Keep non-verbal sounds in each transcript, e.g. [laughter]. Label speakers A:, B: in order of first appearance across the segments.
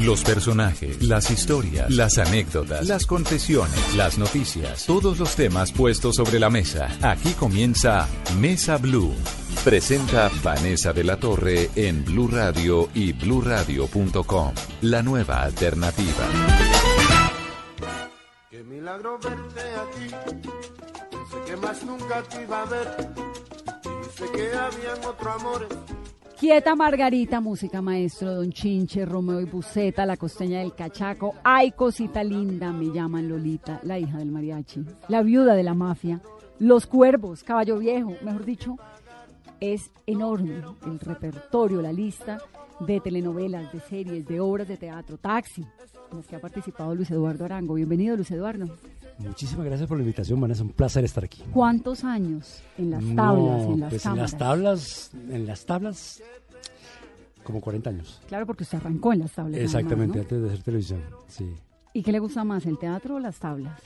A: Los personajes, las historias, las anécdotas, las confesiones, las noticias, todos los temas puestos sobre la mesa. Aquí comienza Mesa Blue. Presenta Vanessa de la Torre en Blue Radio y bluradio.com. La nueva alternativa.
B: Qué milagro verte aquí. Pensé que más nunca te iba a ver. Dice que habían.
C: Quieta Margarita, música maestro, Don Chinche, Romeo y Buceta, La Costeña del Cachaco, Ay Cosita Linda, me llaman Lolita, la hija del mariachi, la viuda de la mafia, Los Cuervos, Caballo Viejo, mejor dicho, es enorme el repertorio, la lista de telenovelas, de series, de obras de teatro, Taxi, en las que ha participado Luis Eduardo Arango. Bienvenido, Luis Eduardo.
D: Muchísimas gracias por la invitación, Vanessa. Un placer estar aquí.
C: ¿Cuántos años en las tablas,
D: No,
C: en las
D: pues en
C: cámaras?
D: las tablas, en las tablas, como 40 años.
C: Claro, porque usted arrancó en las tablas.
D: Exactamente,
C: ¿no?
D: antes de hacer televisión. Sí.
C: ¿Y qué le gusta más, el teatro o las tablas?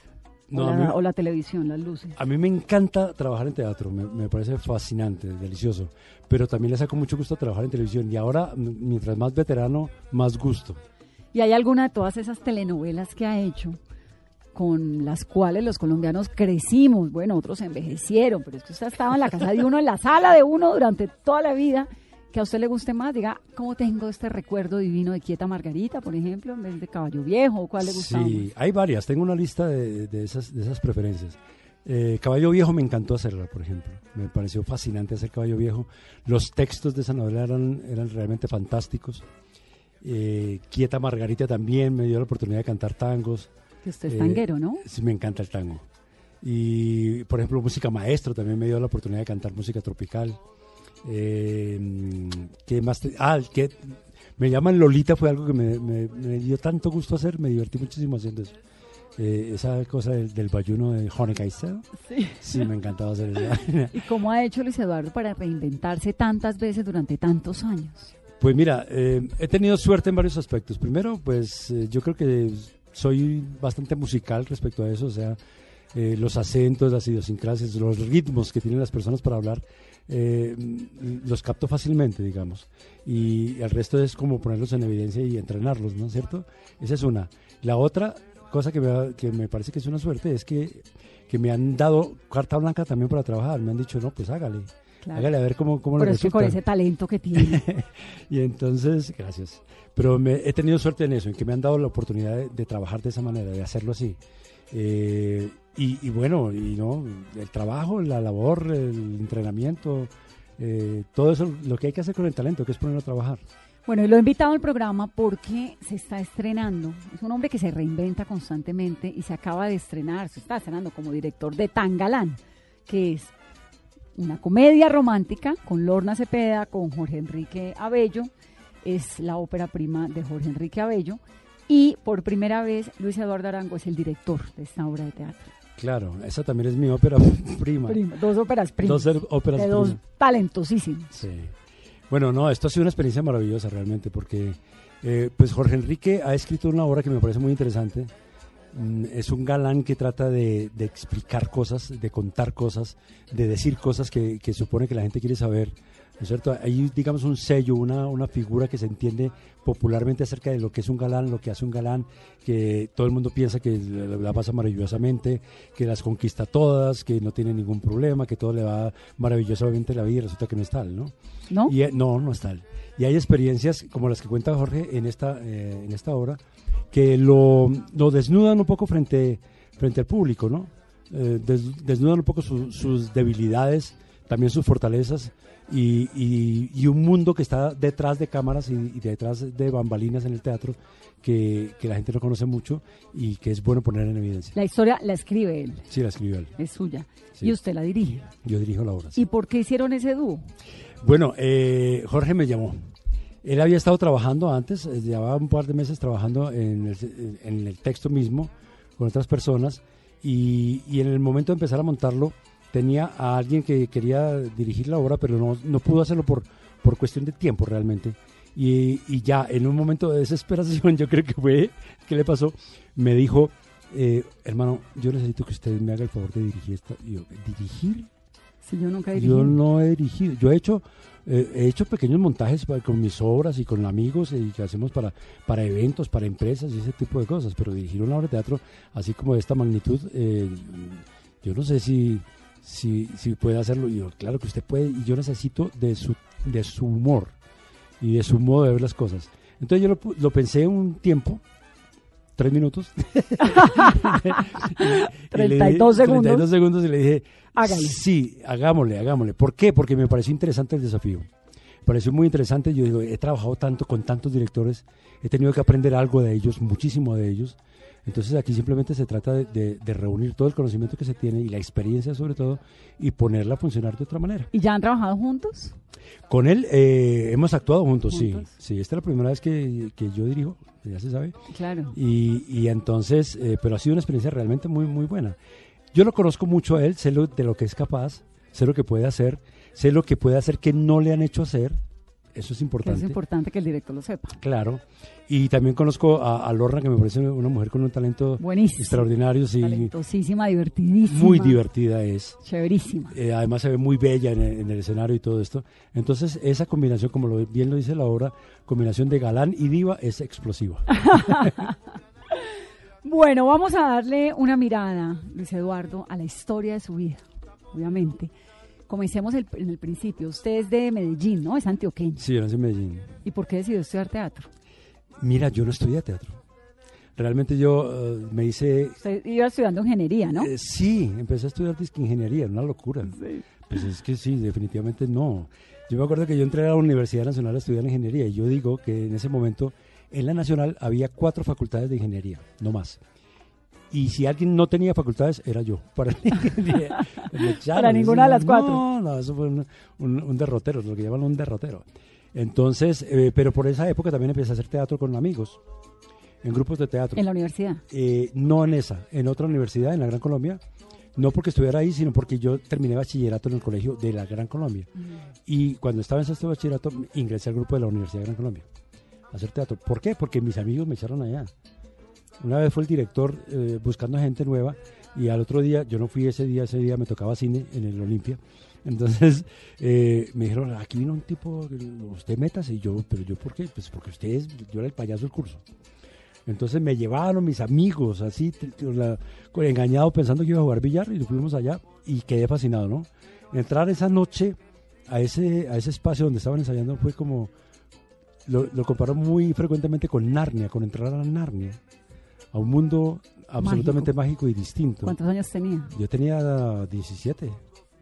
D: No,
C: o,
D: a
C: la,
D: mí-
C: o la televisión, las luces.
D: A mí me encanta trabajar en teatro, me, me parece fascinante, delicioso. Pero también le saco mucho gusto trabajar en televisión. Y ahora, mientras más veterano, más gusto.
C: ¿Y hay alguna de todas esas telenovelas que ha hecho con las cuales los colombianos crecimos? Bueno, otros envejecieron, pero es que usted estaba en la casa de uno, en la sala de uno durante toda la vida. Que a usted le guste más, diga, ¿cómo tengo este recuerdo divino de Quieta Margarita, por ejemplo, en vez de Caballo Viejo? ¿Cuál le gusta
D: Sí, hay varias. Tengo una lista de, de esas, de esas preferencias. Eh, Caballo Viejo me encantó hacerla, por ejemplo. Me pareció fascinante hacer Caballo Viejo. Los textos de esa novela eran, eran realmente fantásticos. Eh, Quieta Margarita también me dio la oportunidad de cantar tangos.
C: Que usted es
D: Eh,
C: tanguero, ¿no?
D: Sí, me encanta el tango. Y, por ejemplo, música maestro también me dio la oportunidad de cantar música tropical. Eh, ¿Qué más? te- ah, que me llaman Lolita fue algo que me, me- me dio tanto gusto hacer, me divertí muchísimo haciendo eso. Eh, esa cosa del, del bayuno de Honeycaister,
C: Sí.
D: sí, me encantaba hacer eso. [laughs]
C: ¿Y cómo ha hecho Luis Eduardo para reinventarse tantas veces durante tantos años?
D: Pues mira, eh, he tenido suerte en varios aspectos. Primero, pues eh, yo creo que soy bastante musical respecto a eso, o sea, eh, los acentos, las idiosincrasias, los ritmos que tienen las personas para hablar, eh, los capto fácilmente, digamos. Y el resto es como ponerlos en evidencia y entrenarlos, ¿no es cierto? Esa es una. La otra cosa que me, que me parece que es una suerte es que, que me han dado carta blanca también para trabajar. Me han dicho, no, pues hágale.
C: Claro.
D: Hágale a ver cómo, cómo le
C: Pero es que con ese talento que tiene. [laughs]
D: Y entonces, gracias. Pero me, he tenido suerte en eso, en que me han dado la oportunidad de, de trabajar de esa manera, de hacerlo así. Eh, y, y bueno, y no, el trabajo, la labor, el entrenamiento, eh, todo eso, lo que hay que hacer con el talento, que es ponerlo a trabajar.
C: Bueno, y lo he invitado al programa porque se está estrenando. Es un hombre que se reinventa constantemente y se acaba de estrenar, se está estrenando como director de Tangalán, que es una comedia romántica con Lorna Cepeda, con Jorge Enrique Abello. Es la ópera prima de Jorge Enrique Abello. Y por primera vez Luis Eduardo Arango es el director de esta obra de teatro.
D: Claro, esa también es mi ópera prima.
C: Prima, dos óperas primas.
D: Dos er- óperas
C: de dos
D: primas.
C: talentosísimos.
D: Sí. Bueno, no, esto ha sido una experiencia maravillosa realmente porque eh, pues Jorge Enrique ha escrito una obra que me parece muy interesante. Mm, Es un galán que trata de, de explicar cosas, de contar cosas, de decir cosas que, que supone que la gente quiere saber. ¿No es cierto? Hay, digamos, un sello, una, una figura que se entiende popularmente acerca de lo que es un galán, lo que hace un galán, que todo el mundo piensa que la, la pasa maravillosamente, que las conquista todas, que no tiene ningún problema, que todo le va maravillosamente en la vida y resulta que no es tal, ¿no?
C: ¿No?
D: Y, eh, no, no es tal. Y hay experiencias como las que cuenta Jorge en esta, eh, en esta obra que lo, lo desnudan un poco frente, frente al público, ¿no? Eh, des- desnudan un poco su- sus debilidades, también sus fortalezas y, y- y un mundo que está detrás de cámaras y, y detrás de bambalinas en el teatro que, que la gente no conoce mucho y que es bueno poner en evidencia.
C: La historia la escribe él,
D: Sí, la escribió él.
C: es suya.
D: Sí.
C: Y usted la dirige.
D: Yo dirijo la obra. sí.
C: ¿Y por qué hicieron ese dúo?
D: Bueno, eh, Jorge me llamó. Él había estado trabajando antes, eh, llevaba un par de meses trabajando en el, en el texto mismo con otras personas y, y en el momento de empezar a montarlo tenía a alguien que quería dirigir la obra, pero no, no pudo hacerlo por, por cuestión de tiempo realmente. Y, y ya en un momento de desesperación, [laughs] yo creo que fue, ¿qué le pasó? Me dijo, eh, hermano, yo necesito que usted me haga el favor de dirigir esta. Y yo, ¿dirigir?
C: Sí, yo nunca he dirigido.
D: Yo no he dirigido. Yo he hecho, eh, he hecho pequeños montajes con mis obras y con amigos y que hacemos para, para eventos, para empresas y ese tipo de cosas. Pero dirigir una obra de teatro así como de esta magnitud, eh, yo no sé si, si, si puede hacerlo. Y yo, claro que usted puede y yo necesito de su, de su humor y de su modo de ver las cosas. Entonces yo lo, pensé un tiempo, tres minutos. [laughs] Y- y le
C: 32
D: di-
C: segundos.
D: 32 segundos y le dije,
C: Hágale.
D: sí, hagámosle, hagámosle. ¿Por qué? Porque me pareció interesante el desafío. Me pareció muy interesante. Yo digo, he trabajado tanto con tantos directores, he tenido que aprender algo de ellos, muchísimo de ellos. Entonces aquí simplemente se trata de, de- de reunir todo el conocimiento que se tiene y la experiencia sobre todo y ponerla a funcionar de otra manera.
C: ¿Y ya han trabajado juntos?
D: Con él eh, hemos actuado juntos,
C: Juntos.
D: sí. Sí, esta es la primera vez que, que yo dirijo, ya se sabe.
C: Claro.
D: Y, y entonces, eh, pero ha sido una experiencia realmente muy, muy buena. Yo lo conozco mucho a él, sé lo, de lo que es capaz, sé lo que puede hacer, sé lo que puede hacer que no le han hecho hacer. Eso es importante.
C: es importante que el director lo sepa.
D: Claro. Y también conozco a, a Lorna, que me parece una mujer con un talento
C: Buenísimo.
D: extraordinario, sí.
C: Talentosísima, divertidísima.
D: Muy divertida es.
C: Chéverísima.
D: Eh, además se ve muy bella en el, en el escenario y todo esto. Entonces esa combinación, como lo, bien lo dice la obra, combinación de galán y diva es explosiva. [laughs]
C: Bueno, vamos a darle una mirada, Luis Eduardo, a la historia de su vida, obviamente. Comencemos el- en el principio. Usted es de Medellín, ¿no? Es antioqueño.
D: Sí, yo nací en Medellín.
C: ¿Y por qué decidió estudiar teatro?
D: Mira, yo no estudié teatro. Realmente yo eh, me hice...
C: Usted iba estudiando ingeniería, ¿no?
D: eh, sí, empecé a estudiar ingeniería, una locura. Pues es que sí, definitivamente no. Yo me acuerdo que yo entré a la Universidad Nacional a estudiar ingeniería y yo digo que en ese momento en la Nacional había cuatro facultades de ingeniería, no más. Y si alguien no tenía facultades, era yo. [laughs] Para, [laughs]
C: Para ninguna de las cuatro.
D: No, no, eso fue un, un- un derrotero, lo que llaman un derrotero. Entonces, eh, pero por esa época también empecé a hacer teatro con amigos, en grupos de teatro.
C: En la universidad.
D: Eh, no en esa, en otra universidad, en la Gran Colombia. No porque estuviera ahí, sino porque yo terminé bachillerato en el colegio de la Gran Colombia. Y cuando estaba en sexto bachillerato, ingresé al grupo de la Universidad de Gran Colombia a hacer teatro. ¿Por qué? Porque mis amigos me echaron allá. Una vez fue el director eh, buscando gente nueva y al otro día, yo no fui ese día, ese día me tocaba cine en el Olimpia. [laughs] Entonces eh, me dijeron, aquí vino un tipo, usted metas y yo, pero yo ¿por qué? Pues porque usted es, yo era el payaso del curso. Entonces me llevaron mis amigos, así, engañado pensando que iba a jugar billar y nos fuimos allá y quedé fascinado, ¿no? Entrar esa noche a ese, a ese espacio donde estaban ensayando fue como, lo, lo muy frecuentemente con Narnia, con entrar a Narnia, a un mundo absolutamente mágico, y distinto.
C: ¿Cuántos años tenía?
D: Yo tenía 17,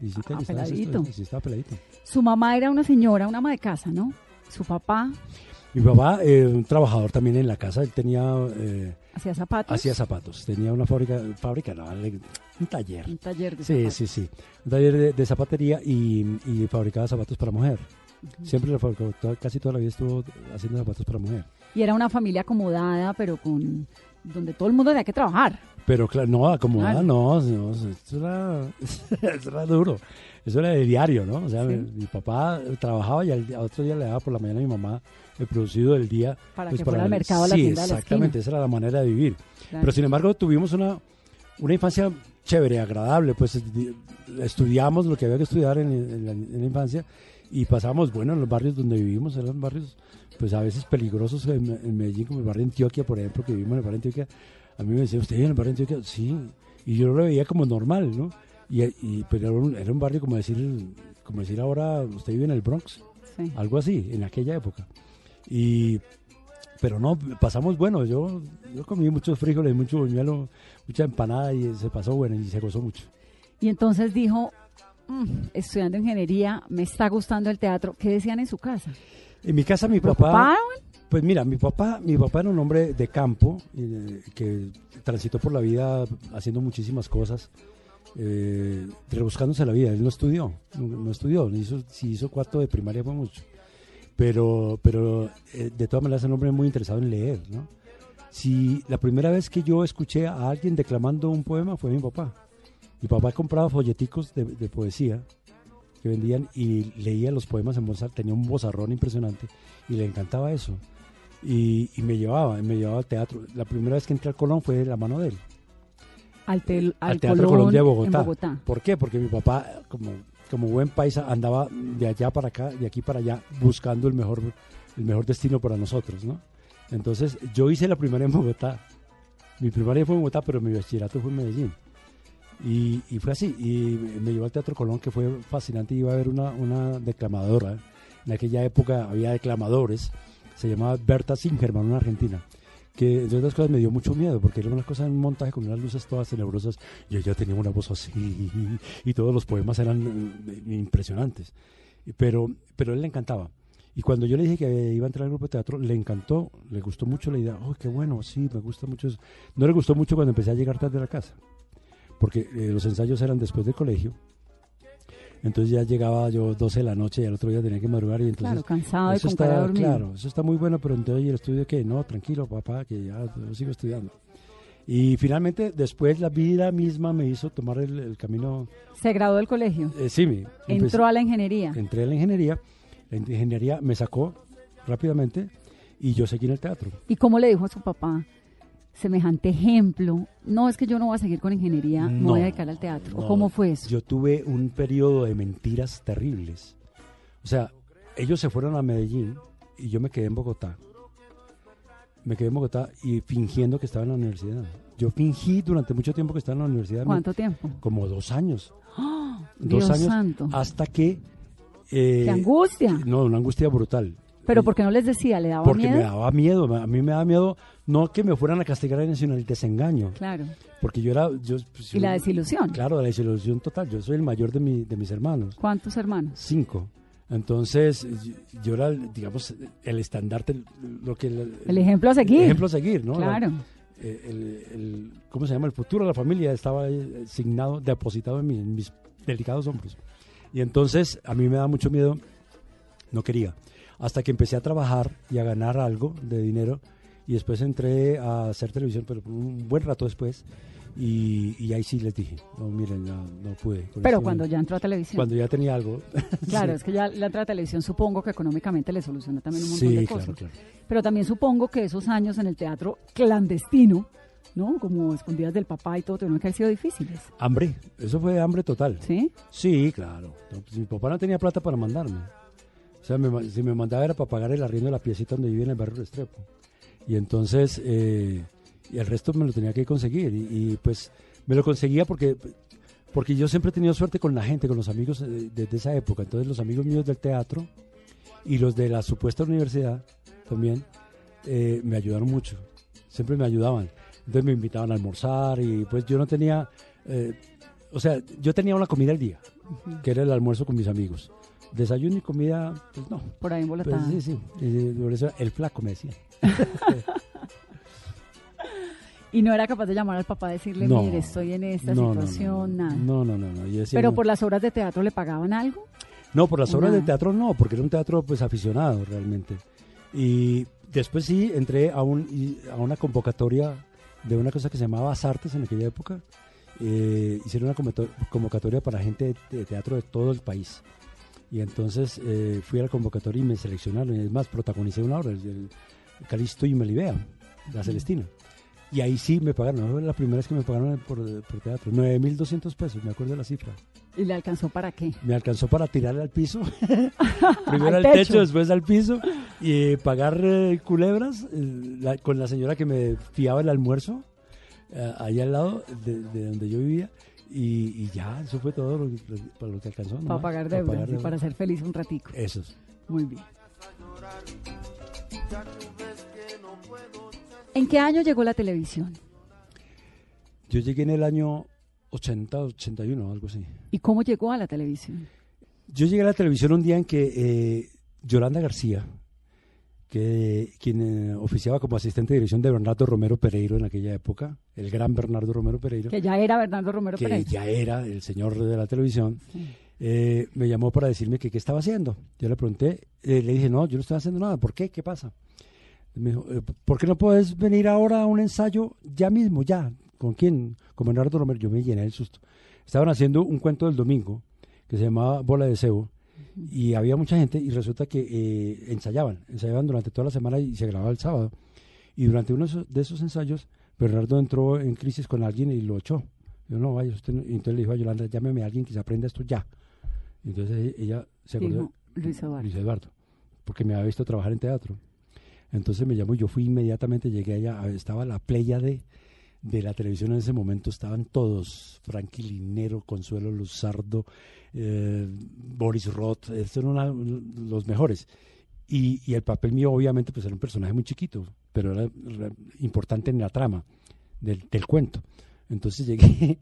D: 17
C: Ah,
D: años. estaba
C: peladito.
D: Estaba peladito.
C: Su mamá era una señora, una ama de casa, ¿no? Su papá
D: Mi papá, eh, un trabajador también en la casa, él tenía, eh,
C: hacía zapatos.
D: hacía zapatos, tenía una fábrica, fábrica, no, un taller.
C: un taller de
D: Sí,
C: zapatos.
D: sí, sí. Un taller de, de zapatería y, y fabricaba zapatos para mujer. Siempre le fabricó, toda- casi toda la vida estuvo haciendo zapatos para mujer.
C: Y era una familia acomodada, pero con donde todo el mundo tenía que trabajar.
D: Pero claro, no, acomodada,
C: Claro.
D: no, no, eso era, [laughs] eso era duro. Eso era de diario, ¿no? O sea,
C: Sí.
D: mi, mi papá trabajaba y al, otro día le daba por la mañana a mi mamá el producido del día.
C: Para
D: pues,
C: que fuera al mercado a la
D: sí,
C: tienda de la
D: exactamente, esa era la manera de vivir.
C: Claro.
D: Pero sin embargo tuvimos una, una infancia chévere, agradable, pues di- estudiamos lo que había que estudiar en, en la, en la infancia y pasábamos, bueno, en los barrios donde vivimos, eran barrios pues a veces peligrosos en, en Medellín, como el barrio de Antioquia, por ejemplo, que vivimos en el barrio de Antioquia. A mí me decía, ¿usted vive en el barrio de Antioquia? Sí, y yo lo veía como normal, ¿no? Y, y- pero era un, era un barrio como decir, como decir ahora, usted vive en el Bronx,
C: Sí.
D: algo así, en aquella época. Y, pero no, pasamos bueno, yo, yo comí muchos frijoles, mucho buñuelo, mucha empanada y se pasó bueno y se gozó mucho.
C: Y entonces dijo, "Mm, estudiando ingeniería, me está gustando el teatro. ¿Qué decían en su casa?
D: En mi casa mi papá, pues mira, mi papá, mi papá era un hombre de campo eh, que transitó por la vida haciendo muchísimas cosas, eh, rebuscándose la vida. Él no estudió, no, no estudió, hizo, si hizo cuarto de primaria fue mucho. Pero, pero eh, de todas maneras es un hombre muy interesado en leer, ¿no? Si la primera vez que yo escuché a alguien declamando un poema fue mi papá. Mi papá compraba folleticos de, de poesía que vendían y leía los poemas en voz alta, tenía un vozarrón impresionante y le encantaba eso. Y, y me llevaba, me llevaba al teatro. La primera vez que entré al Colón fue de la mano de él.
C: Al, tel- al
D: al Teatro
C: Colón
D: Colón de Bogotá.
C: En Bogotá.
D: ¿Por qué? Porque mi papá, como como buen paisa, andaba de allá para acá, de aquí para allá, buscando el mejor, el mejor destino para nosotros, ¿no? Entonces, yo hice la primaria en Bogotá. Mi primaria fue en Bogotá, pero mi bachillerato fue en Medellín. Y, y fue así. Y me llevó al Teatro Colón, que fue fascinante. Iba a ver una, una declamadora. En aquella época había declamadores. Se llamaba Berta Singerman, una argentina que entre otras cosas me dio mucho miedo porque era una cosa en un montaje con unas luces todas tenebrosas y ella tenía una voz así y todos los poemas eran eh, impresionantes pero pero a él le encantaba y cuando yo le dije que iba a entrar al grupo de teatro le encantó le gustó mucho la idea oh qué bueno sí me gusta mucho eso. no le gustó mucho cuando empecé a llegar tarde a la casa porque eh, los ensayos eran después del colegio entonces ya llegaba yo 12 de la noche y al otro día tenía que madrugar y entonces...
C: Claro, cansado
D: eso está. Claro, eso está muy bueno, pero entonces ¿y el estudio qué? No, tranquilo papá, que ya yo sigo estudiando. Y finalmente después la vida misma me hizo tomar el, el camino...
C: Se graduó del colegio.
D: eh, sí, me,
C: Entró a la ingeniería.
D: entré a la ingeniería, la ingeniería me sacó rápidamente y yo seguí en el teatro.
C: ¿Y cómo le dijo a su papá? Semejante ejemplo. No, es que yo no voy a seguir con ingeniería, me
D: No,
C: voy a dedicar al teatro. ¿O
D: no,
C: cómo fue eso?
D: Yo tuve un periodo de mentiras terribles. O sea, ellos se fueron a Medellín y yo me quedé en Bogotá. Me quedé en Bogotá y fingiendo que estaba en la universidad. Yo fingí durante mucho tiempo que estaba en la universidad.
C: ¿Cuánto tiempo?
D: Como dos años.
C: Dios
D: dos años
C: santo.
D: hasta que... eh,
C: ¡Qué angustia!
D: No, una angustia brutal.
C: Pero
D: Y-
C: ¿por qué no les decía? ¿Le daba
D: Porque
C: miedo?
D: me daba miedo. A mí me daba miedo no que me fueran a castigar en el desengaño.
C: Claro.
D: Porque yo era... Yo, pues,
C: ¿Y la desilusión?
D: Claro, la desilusión total. Yo soy el mayor de, mi, de mis hermanos.
C: ¿Cuántos hermanos?
D: Cinco. Entonces, yo, era, digamos, el estandarte, lo que... El,
C: El ejemplo a seguir.
D: el ejemplo a seguir, ¿no?
C: Claro.
D: La- eh, el, el- ¿Cómo se llama? El futuro de la familia estaba asignado, depositado en, mí, en mis delicados hombros. Y entonces, a mí me da mucho miedo, no quería. Hasta que empecé a trabajar y a ganar algo de dinero. Y después entré a hacer televisión, pero un buen rato después. Y, y ahí sí les dije, no, miren, no, no pude.
C: Pero
D: esto
C: cuando
D: no".
C: ya entró a televisión.
D: Cuando ya tenía algo. [laughs]
C: Claro,
D: Sí.
C: es que ya la entrada a televisión supongo que económicamente le soluciona también un montón
D: Sí,
C: de
D: claro,
C: cosas.
D: claro.
C: Pero también supongo que esos años en el teatro clandestino, ¿no? Como escondidas del papá y todo, tuvieron que haber sido difíciles.
D: Hambre, eso fue hambre total.
C: ¿Sí?
D: Sí, claro. Pues mi papá no tenía plata para mandarme. O sea, me si me mandaba era para pagar el arriendo de la piecita donde vivía en el barrio Restrepo. Y entonces, eh, y el resto me lo tenía que conseguir. Y, y, pues me lo conseguía porque, porque yo siempre he tenido suerte con la gente, con los amigos eh, desde esa época. Entonces los amigos míos del teatro y los de la supuesta universidad también eh, me ayudaron mucho. Siempre me ayudaban. Entonces me invitaban a almorzar y pues yo no tenía... eh, o sea, yo tenía una comida al día, que era el almuerzo con mis amigos. Desayuno y comida, pues no.
C: Por ahí
D: Pues,
C: embolatada.
D: sí, sí. Y por eso el flaco me decía. [laughs]
C: Y no era capaz de llamar al papá a decirle,
D: No.
C: mire, estoy en esta
D: No,
C: situación,
D: no,
C: nada.
D: No, no, no. no. Yo decía,
C: Pero por las obras de teatro le pagaban algo.
D: No, por las
C: ¿O
D: obras
C: nada?
D: de teatro no, porque era un teatro pues aficionado realmente. Y después sí entré a, un, a una convocatoria de una cosa que se llamaba Artes en aquella época. Eh, hicieron una convocato- convocatoria para gente de teatro de todo el país. Y entonces eh, fui a la convocatoria y me seleccionaron. Y es más, protagonicé una obra, el, Calisto y Melibea, la Celestina. Y ahí sí me pagaron, fue la primera vez que me pagaron por, por teatro. 9.200 pesos, me acuerdo de la cifra.
C: ¿Y le alcanzó para qué?
D: Me alcanzó para tirarle al piso. [laughs] Primero
C: Al
D: al techo.
C: techo.
D: después al piso. Y eh, pagar eh, culebras eh, la- con la señora que me fiaba el almuerzo, eh, ahí al lado de, de donde yo vivía. Y, y ya, eso fue todo lo, lo- para lo que alcanzó.
C: Para
D: nomás,
C: pagar
D: para
C: deudas y para ser feliz un ratico.
D: Eso es.
C: Muy bien. ¿En qué año llegó la televisión?
D: Yo llegué en el año 80, 81, algo así.
C: ¿Y cómo llegó a la televisión?
D: Yo llegué a la televisión un día en que eh, Yolanda García, que quien eh, oficiaba como asistente de dirección de Bernardo Romero Pereiro en aquella época, el gran Bernardo Romero Pereiro,
C: Que ya era Bernardo Romero
D: que
C: Pereira.
D: ya era el señor de la televisión,
C: Sí.
D: eh, me llamó para decirme que qué estaba haciendo. Yo le pregunté, eh, le dije, no, yo no estoy haciendo nada. ¿Por qué? ¿Qué pasa? Me dijo, "Eh, ¿por qué no puedes venir ahora a un ensayo ya mismo, ya? ¿Con quién? Con Bernardo Romero. Yo me llené el susto. Estaban haciendo un cuento del domingo que se llamaba Bola de Cebo y había mucha gente y resulta que eh, ensayaban, ensayaban durante toda la semana y se grababa el sábado. Y durante uno de esos, ensayos, Bernardo entró en crisis con alguien y lo echó. Yo no, vaya, usted no". Y entonces le dijo a Yolanda, llámeme a alguien que se aprenda esto ya. Entonces ella se acordó
C: Dijo Luis Eduardo.
D: Luis Eduardo, porque me había visto trabajar en teatro. Entonces me llamó y yo fui inmediatamente, llegué allá, estaba la playa de, de la televisión en ese momento, estaban todos, Frankie Linero, Consuelo Luzardo, eh, Boris Roth, estos eran los mejores. Y, el papel mío obviamente pues era un personaje muy chiquito, pero era importante en la trama del, cuento. Entonces [laughs] llegué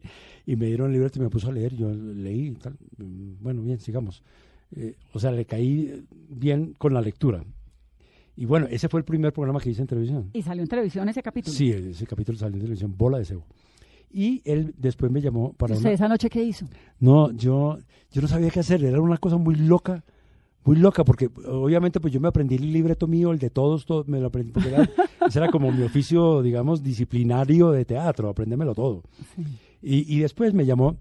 D: y me dieron el libreto y me puso a leer, yo leí tal, Mm, bueno, bien, sigamos. Eh, o sea, le caí bien con la lectura. Y bueno, ese fue el primer programa que hice en televisión.
C: Y salió en televisión ese capítulo.
D: Sí, ese capítulo salió en televisión, Bola de Cebo. Y él después me llamó para
C: ¿Usted
D: una...
C: esa noche qué hizo?
D: No, yo, yo no sabía qué hacer, era una cosa muy loca, muy loca, porque obviamente pues yo me aprendí el libreto mío, el de todos, todo, me lo aprendí, porque era, [laughs] ese era como mi oficio, digamos, disciplinario de teatro, aprendérmelo todo. Y, y después me llamó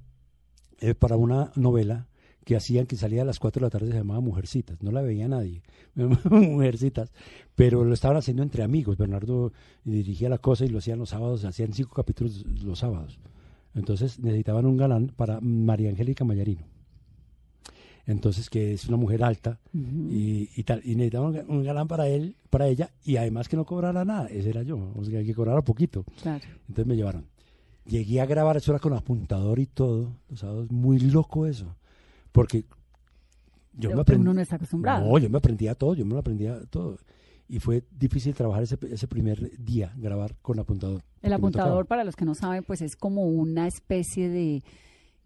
D: eh, para una novela que hacían que salía a las 4 de la tarde, se llamaba Mujercitas, no la veía nadie, [laughs] Mujercitas, pero lo estaban haciendo entre amigos, Bernardo dirigía la cosa y lo hacían los sábados, hacían cinco capítulos los sábados. Entonces necesitaban un galán para María Angélica Mayarino. Entonces, que es una mujer alta y, y tal, y necesitaban un ga- un galán para él, para ella, y además que no cobrara nada, ese era yo, o sea, que cobrara poquito.
C: Claro.
D: Entonces me llevaron. Llegué a grabar, eso era con apuntador y todo, los sábados, muy loco eso, porque yo
C: Pero
D: me aprendí.
C: uno no está acostumbrado.
D: No, yo me aprendía todo, yo me lo aprendía todo. Y fue difícil trabajar ese, ese primer día, grabar con apuntador.
C: El apuntador, para los que no saben, pues es como una especie de...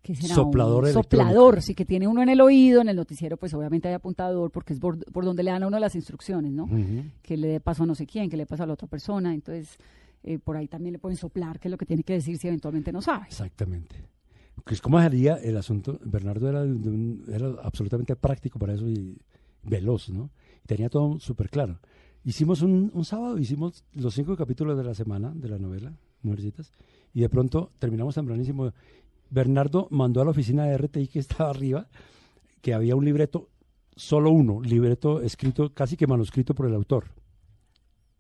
C: ¿qué será?
D: Soplador
C: Un. Soplador, sí, que tiene uno en el oído, en el noticiero, pues obviamente hay apuntador, porque es por, por donde le dan a uno las instrucciones, ¿no? Que le dé paso a no sé quién, que le dé paso a la otra persona, entonces eh, por ahí también le pueden soplar qué es lo que tiene que decir si eventualmente no sabe.
D: Exactamente. ¿Cómo sería el asunto? Bernardo era, era absolutamente práctico para eso y veloz, ¿no? Tenía todo súper claro. Hicimos un, un sábado, hicimos los cinco capítulos de la semana de la novela, Mujercitas, y de pronto terminamos tempranísimo. Bernardo mandó a la oficina de RTI que estaba arriba, que había un libreto, solo uno, libreto escrito, casi que manuscrito por el autor.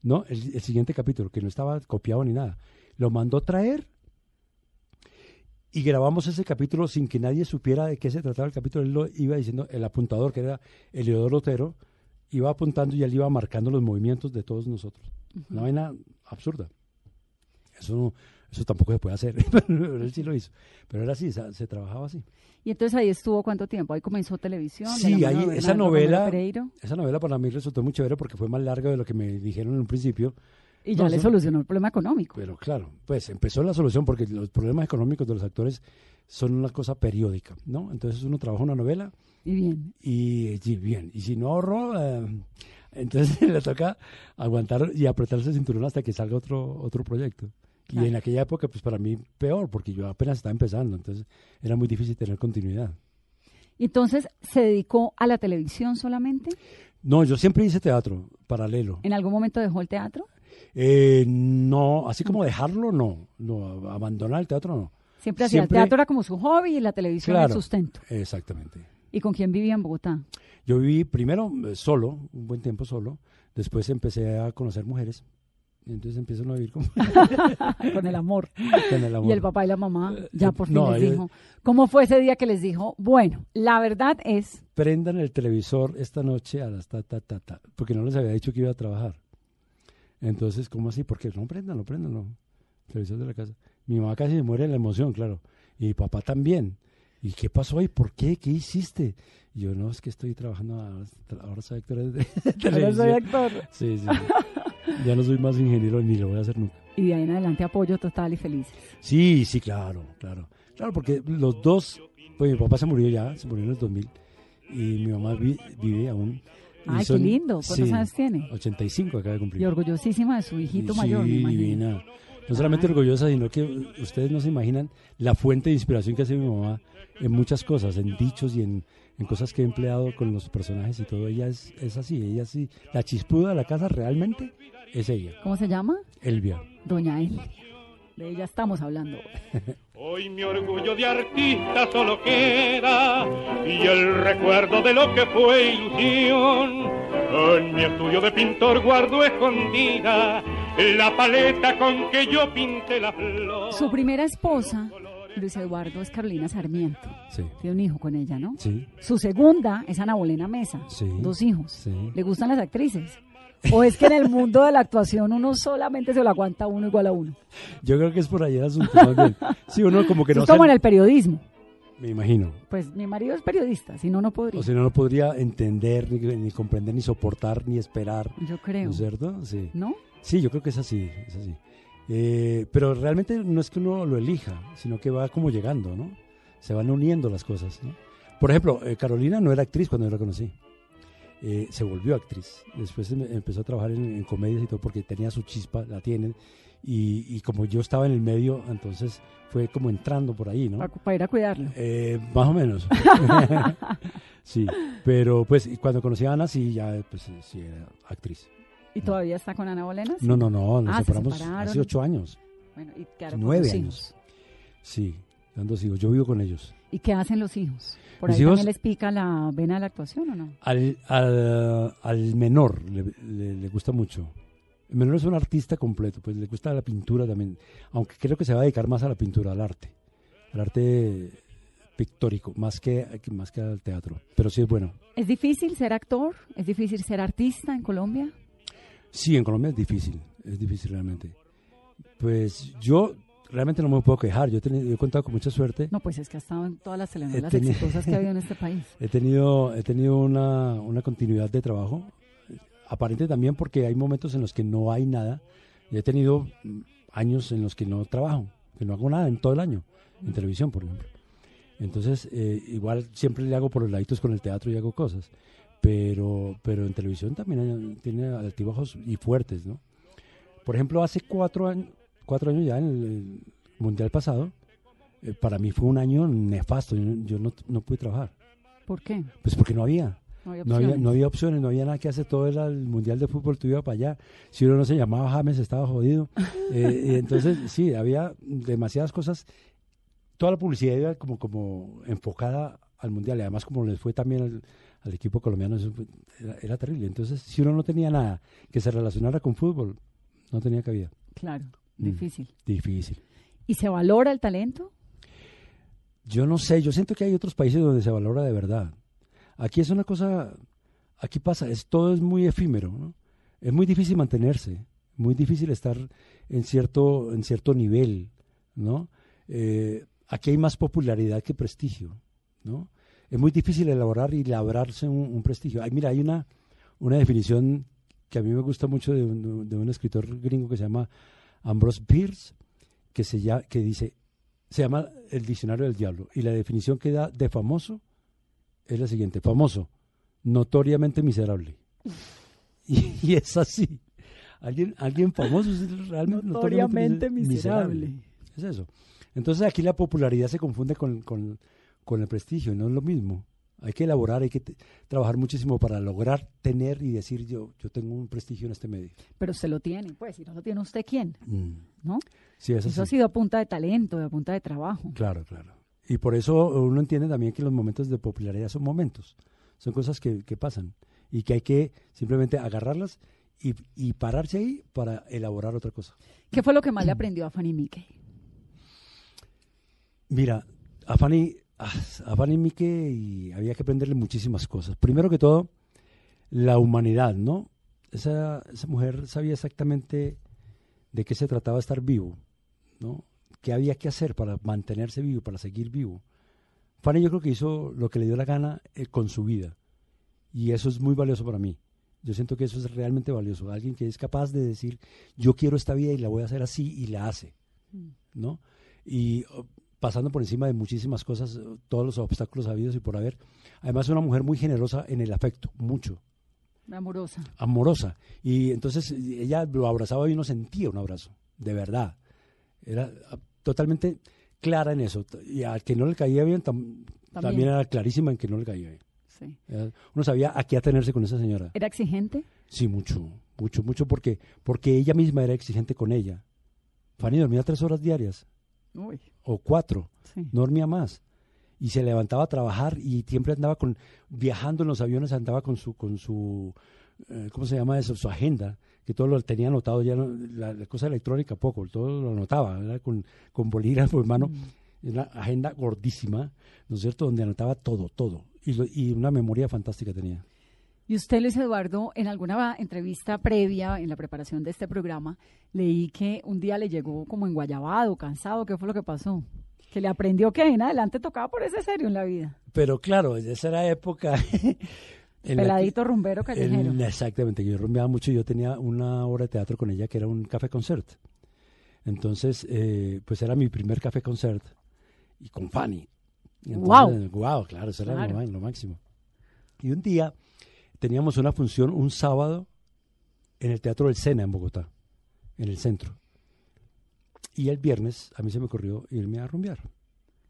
D: ¿No? El, el siguiente capítulo, que no estaba copiado ni nada. Lo mandó traer y grabamos ese capítulo sin que nadie supiera de qué se trataba el capítulo. Él lo iba diciendo, el apuntador, que era Eliodoro Otero, iba apuntando y él iba marcando los movimientos de todos nosotros. Una vaina absurda. Eso, eso tampoco se puede hacer, [laughs] pero él sí lo hizo. Pero era así, se, se trabajaba así.
C: Y entonces ahí estuvo cuánto tiempo, ahí comenzó televisión.
D: Sí, ahí
C: de
D: esa novela, esa novela para mí resultó muy chévere porque fue más larga de lo que me dijeron en un principio.
C: Y ya
D: no,
C: le solucionó el problema económico.
D: Pero claro, pues empezó la solución porque los problemas económicos de los actores son una cosa periódica, ¿no? Entonces uno trabaja una novela
C: Y bien.
D: y, y bien, y si no ahorró, eh, entonces [laughs] le toca aguantar y apretarse el cinturón hasta que salga otro, otro proyecto.
C: Claro.
D: Y en aquella época, pues para mí peor, porque yo apenas estaba empezando, entonces era muy difícil tener continuidad.
C: Y entonces se dedicó a la televisión solamente.
D: No, yo siempre hice teatro paralelo.
C: ¿En algún momento dejó el teatro?
D: Eh, no, así como dejarlo, no, no, abandonar el teatro, no.
C: Siempre hacía
D: Siempre-
C: el teatro era como su hobby y la televisión el
D: Claro.
C: sustento.
D: Exactamente.
C: ¿Y con quién vivía en Bogotá?
D: Yo viví primero eh, solo, un buen tiempo solo, después empecé a conocer mujeres, y entonces empiezo a vivir con, [laughs]
C: con el amor.
D: con el amor.
C: Y el papá y la mamá ya por fin
D: no,
C: les
D: ellos-
C: dijo. ¿Cómo fue ese día que les dijo? Bueno, la verdad es,
D: Prendan el televisor esta noche a las ta, ta, ta, ta, porque no les había dicho que iba a trabajar. Entonces, ¿cómo así? Porque no, préndanlo, préndanlo. Televisor de la casa. Mi mamá casi se muere de la emoción, claro. Y mi papá también. ¿Y qué pasó ahí? ¿Por qué? ¿Qué hiciste? Y yo, no, es que estoy trabajando, ahora, ahora soy actor de, de [laughs]
C: ahora soy actor.
D: Sí, sí. Ya no soy más ingeniero ni lo voy a hacer nunca.
C: Y de ahí en adelante apoyo total y feliz.
D: Sí, sí, claro, claro. Claro, porque los dos, pues mi papá se murió ya, se murió en el 2000, y mi mamá vi- vive aún.
C: Ay, qué lindo. ¿Cuántos
D: sí,
C: años tiene?
D: 85 acaba de cumplir.
C: Y orgullosísima de su hijito mayor, me
D: divina. No solamente
C: Ay.
D: orgullosa, sino que ustedes no se imaginan la fuente de inspiración que hace mi mamá en muchas cosas, en dichos y en, en cosas que he empleado con los personajes y todo. Ella es, es así, ella sí. La chispuda de la casa realmente es ella,
C: ¿Cómo se llama?
D: Elvia.
C: Doña Elia. De ella estamos hablando. [laughs]
E: Hoy mi orgullo de artista solo queda y el recuerdo de lo que fue ilusión. En mi estudio de pintor guardo escondida la paleta con que yo pinté la flor.
C: Su primera esposa Luis Eduardo es Carolina Sarmiento.
D: Sí.
C: Tiene un hijo con ella, ¿no?
D: Sí.
C: Su segunda es Ana Bolena Mesa.
D: Sí.
C: Dos hijos.
D: Sí.
C: ¿Le gustan las actrices? ¿O es que en el mundo de la actuación uno solamente se lo aguanta uno igual a uno?
D: Yo creo que es por ahí el asunto. más bien. Sí, uno como que no
C: es como
D: se-
C: en el periodismo.
D: Me imagino.
C: Pues mi marido es periodista, si no, no podría.
D: O si no, no podría entender, ni, ni comprender, ni soportar, ni esperar.
C: Yo
D: ¿No
C: creo.
D: es cierto? Sí.
C: ¿No?
D: Sí, yo creo que es así, es así. Eh, pero realmente no es que uno lo elija, sino que va como llegando, ¿no? Se van uniendo las cosas, ¿no? Por ejemplo, eh, Carolina no era actriz cuando yo la conocí. Eh, se volvió actriz. Después em- empezó a trabajar en, en comedias y todo porque tenía su chispa, la tiene. Y, y como yo estaba en el medio, entonces fue como entrando por ahí, ¿no?
C: Para, ir a cuidarlo.
D: Eh, más o menos. [laughs] sí, pero pues cuando conocí a Ana, sí, ya pues sí, sí era actriz.
C: ¿Y todavía está con Ana Bolena? Sí.
D: No, no, no, nos
C: Ah, se
D: separamos hace ocho años.
C: Bueno, y
D: Nueve años.
C: hijos.
D: Hijos. Yo vivo con ellos.
C: ¿Y qué hacen los hijos? ¿Por ahí
D: hijos-
C: también les pica la vena de la actuación o no?
D: Al, al, al menor le, le- le gusta mucho. El menor es un artista completo, pues le gusta la pintura también. Aunque creo que se va a dedicar más a la pintura, al arte. Al arte pictórico, más que- más que al teatro. Pero sí es bueno.
C: ¿Es difícil ser actor? ¿Es difícil ser artista en Colombia?
D: Sí, en Colombia es difícil, es difícil realmente. Pues yo realmente no me puedo quejar. Yo he, tenido- yo he contado con mucha suerte.
C: No, pues es que ha estado en todas las telenovelas
D: tenido-
C: exitosas que ha habido en [laughs] este país.
D: He tenido, he tenido una, una continuidad de trabajo, aparente también porque hay momentos en los que no hay nada. Y he tenido años en los que no trabajo, que no hago nada en todo el año, en televisión, por ejemplo. Entonces, eh, igual siempre le hago por los laditos con el teatro y hago cosas. Pero, pero en televisión también hay- tiene altibajos y fuertes, ¿no? Por ejemplo, hace cuatro años, cuatro años ya, en el, Mundial pasado, eh, para mí fue un año nefasto. Yo, no- yo no, no pude trabajar.
C: ¿Por qué?
D: Pues porque no había.
C: No había
D: No había,
C: opciones.
D: no había opciones, no había nada que hacer. Todo era el Mundial de Fútbol, tú ibas para allá. Si uno no se llamaba James, estaba jodido. [laughs] Eh, y entonces, sí, había demasiadas cosas. Toda la publicidad iba como, como enfocada al Mundial. Y además, como les fue también al, al equipo colombiano, eso fue- era, era terrible. Entonces, si uno no tenía nada que se relacionara con fútbol, no tenía cabida.
C: Claro,
D: Mm.
C: difícil.
D: Difícil.
C: ¿Y se valora el talento?
D: Yo no sé, yo siento que hay otros países donde se valora de verdad. Aquí es una cosa, aquí pasa, es, todo es muy efímero, ¿no? Es muy difícil mantenerse, muy difícil estar en cierto, en cierto nivel, ¿no? Eh, aquí hay más popularidad que prestigio, ¿no? Es muy difícil elaborar y labrarse un, un prestigio. Ay, mira, hay una, una definición que a mí me gusta mucho de un, de un escritor gringo que se llama Ambrose Bierce, que, se llama, que dice, se llama el diccionario del diablo y la definición que da de famoso es la siguiente, famoso, notoriamente miserable. [laughs] Y, y es así. Alguien, alguien famoso es realmente
C: Notoriamente
D: mis-
C: miserable.
D: Es eso. Entonces aquí la popularidad se confunde con, con- con el prestigio, no es lo mismo. Hay que elaborar, hay que trabajar muchísimo para lograr tener y decir yo, yo tengo un prestigio en este medio.
C: Pero usted lo tiene, pues, si no lo tiene usted, ¿quién?
D: Mm.
C: ¿No?
D: Sí, es
C: Eso ha sido a punta de talento, a punta de trabajo.
D: Claro, claro. Y por eso uno entiende también que los momentos de popularidad son momentos, son cosas que, que pasan y que hay que simplemente agarrarlas y, y pararse ahí para elaborar otra cosa.
C: ¿Qué fue lo que más le aprendió a Fanny Mickey?
D: Mira, a Fanny, a Fanny Mique y había que aprenderle muchísimas cosas. Primero que todo, la humanidad, ¿no? Esa, esa mujer sabía exactamente de qué se trataba estar vivo, ¿no? ¿Qué había que hacer para mantenerse vivo, para seguir vivo? Fanny yo creo que hizo lo que le dio la gana eh, con su vida. Y eso es muy valioso para mí. Yo siento que eso es realmente valioso. Alguien que es capaz de decir, yo quiero esta vida y la voy a hacer así y la hace, ¿no? Y oh, pasando por encima de muchísimas cosas, todos los obstáculos habidos y por haber. Además, una mujer muy generosa en el afecto, mucho,
C: Amorosa.
D: amorosa. Y entonces ella lo abrazaba y uno sentía un abrazo, de verdad. Era ah, totalmente clara en eso. Y al que no le caía bien, tam- también.
C: También.
D: era clarísima en que no le caía bien.
C: Sí.
D: Era- uno sabía a qué atenerse con esa señora.
C: ¿Era exigente?
D: Sí, mucho, mucho, mucho, porque, porque ella misma era exigente con ella. Fanny dormía tres horas diarias,
C: Uy,
D: o cuatro.
C: sí.
D: no dormía más y se levantaba a trabajar y siempre andaba con viajando en los aviones andaba con su con su eh, cómo se llama eso su agenda que todo lo tenía anotado ya no- la, la cosa electrónica poco todo lo anotaba ¿verdad? con con bolígrafo en mano
C: Mm.
D: una agenda gordísima, ¿no es cierto?, donde anotaba todo, todo. Y, lo- y una memoria fantástica tenía.
C: Y usted, Luis Eduardo, en alguna entrevista previa en la preparación de este programa, leí que un día le llegó como enguayabado, cansado. ¿Qué fue lo que pasó? Que le aprendió que en adelante tocaba por ese serio en la vida.
D: Pero claro, esa era época... [laughs] en la que-
C: Peladito rumbero callejero.
D: En- exactamente, yo rumbeaba mucho y yo tenía una obra de teatro con ella que era un café concert. Entonces, eh, pues era mi primer café concert y con Fanny. Entonces, Guau, claro, eso era lo, lo máximo. Y un día teníamos una función un sábado en el Teatro del Sena en Bogotá, en el centro. Y el viernes a mí se me ocurrió irme a rumbear.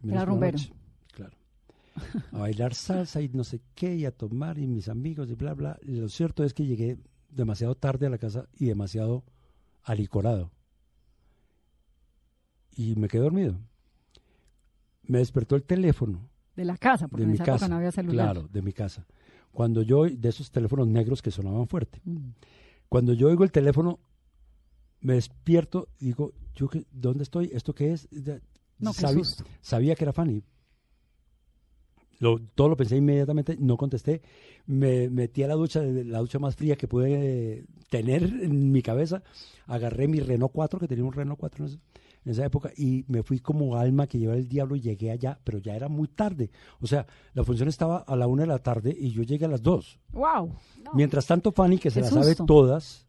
C: Era rumbero.
D: noche, Claro. A bailar salsa y no sé qué, y a tomar, y mis amigos, y bla, bla. Lo cierto es que llegué demasiado tarde a la casa y demasiado alicorado. Y me quedé dormido. Me despertó el teléfono
C: De la casa, porque
D: de
C: en
D: mi
C: esa
D: casa.
C: época no había celular.
D: Claro, de mi casa. Cuando yo, de esos teléfonos negros que sonaban fuerte.
C: Mm.
D: Cuando yo oigo el teléfono, me despierto y digo, ¿yo qué, ¿dónde estoy? ¿Esto qué es?
C: No,
D: sabí- sabía que era Fanny. Lo, todo lo pensé inmediatamente, no contesté. Me metí a la ducha, la ducha más fría que pude tener en mi cabeza. Agarré mi Renault 4, que tenía un Renault 4 en esa, en esa época, y me fui como alma que lleva el diablo y llegué allá, pero ya era muy tarde. O sea, la función estaba a la una de la tarde y yo llegué a las dos.
C: ¡Wow! No.
D: Mientras tanto, Fanny, que se las sabe todas,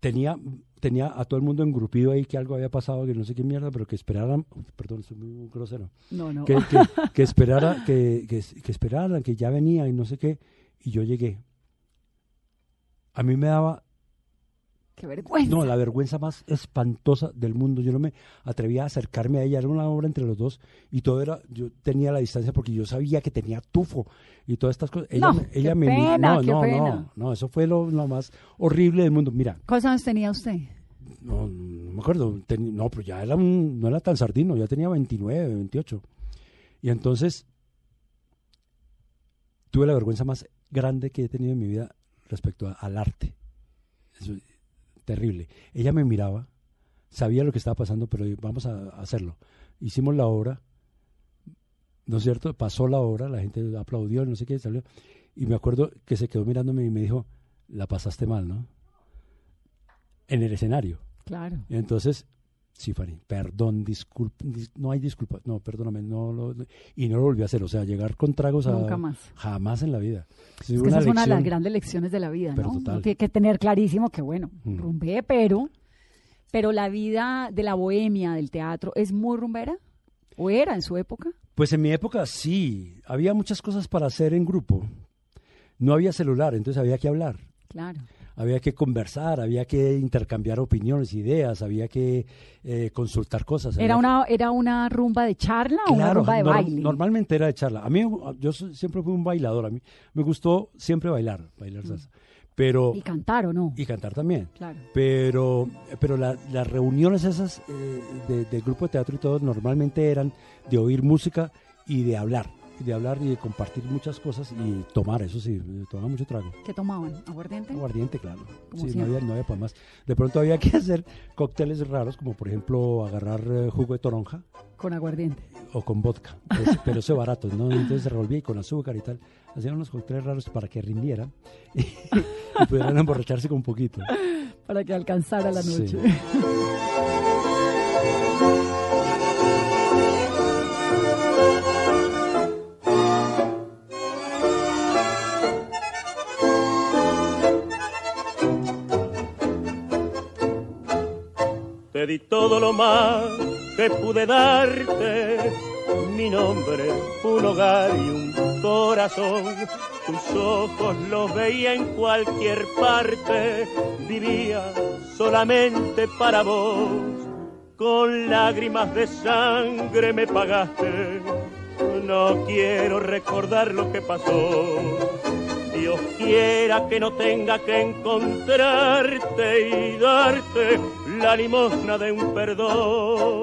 D: tenía, tenía a todo el mundo engrupido ahí que algo había pasado, que no sé qué mierda, pero que esperaran, perdón, soy muy grosero,
C: No, no.
D: que, que, [laughs] que esperara, que, que, que esperaran, que ya venía y no sé qué, y yo llegué. A mí me daba,
C: Qué vergüenza.
D: no, la vergüenza más espantosa del mundo. Yo no me atrevía a acercarme a ella, era una obra entre los dos y todo era, yo tenía la distancia porque yo sabía que tenía tufo y todas estas cosas. Ella,
C: No,
D: me- ella
C: qué
D: me
C: pena,
D: no,
C: qué
D: no,
C: pena.
D: no, no, eso fue lo, lo más horrible del mundo. Mira,
C: ¿Cuántos años tenía usted?
D: no, no me acuerdo, no, pero ya era un- no era tan sardino, ya tenía 29, 28. Y entonces tuve la vergüenza más grande que he tenido en mi vida respecto a- al arte. Eso es terrible. Ella me miraba, sabía lo que estaba pasando, pero vamos a hacerlo. Hicimos la obra, ¿no es cierto? Pasó la obra, la gente aplaudió, no sé qué, salió. Y me acuerdo que se quedó mirándome y me dijo, la pasaste mal, ¿no? En el escenario.
C: Claro.
D: Entonces, sí, Fanny, perdón, disculpa, dis- no hay disculpas, no, perdóname, no lo, y no lo volví a hacer, o sea, llegar con tragos a...
C: Nunca más.
D: Jamás en la vida.
C: Es que esa es una de las grandes lecciones de la vida,
D: Pero
C: ¿no?
D: total.
C: Uno tiene que tener clarísimo que, bueno,
D: Mm.
C: rumbé, pero, pero la vida de la bohemia, del teatro, ¿es muy rumbera? ¿O era en su época?
D: Pues en mi época sí, había muchas cosas para hacer en grupo. No había celular, entonces había que hablar,
C: Claro.
D: Había que conversar, había que intercambiar opiniones, ideas, había que eh, consultar cosas.
C: ¿Era una, ¿Era una rumba de charla o una rumba de baile?
D: normalmente era de charla. A mí, yo siempre fui un bailador, a mí me gustó siempre bailar, bailar salsa. Pero,
C: Mm. Y cantar o no.
D: y cantar también.
C: Claro.
D: Pero, pero la- las reuniones esas eh, de, de grupo de teatro y todo normalmente eran de oír música y de hablar. Y de hablar y de compartir muchas cosas y tomar, eso sí, tomaba mucho trago.
C: ¿Qué tomaban? ¿Aguardiente?
D: Aguardiente, claro.
C: Como
D: Sí, no había, no había para más. De pronto había que [laughs] hacer cócteles raros, como por ejemplo agarrar eh, jugo de toronja
C: Con aguardiente.
D: o con vodka, pues, pero eso barato, ¿no? Entonces se revolvía y con azúcar y tal. Hacían unos cócteles raros para que rindieran [laughs] y, pudieran emborracharse con un poquito.
C: Para que alcanzara la
D: Sí.
E: Te di todo lo más que pude darte, mi nombre, un hogar y un corazón. Tus ojos los veía en cualquier parte, vivía solamente para vos. Con lágrimas de sangre me pagaste, no quiero recordar lo que pasó. Quiera que no tenga que encontrarte y darte la limosna de un perdón.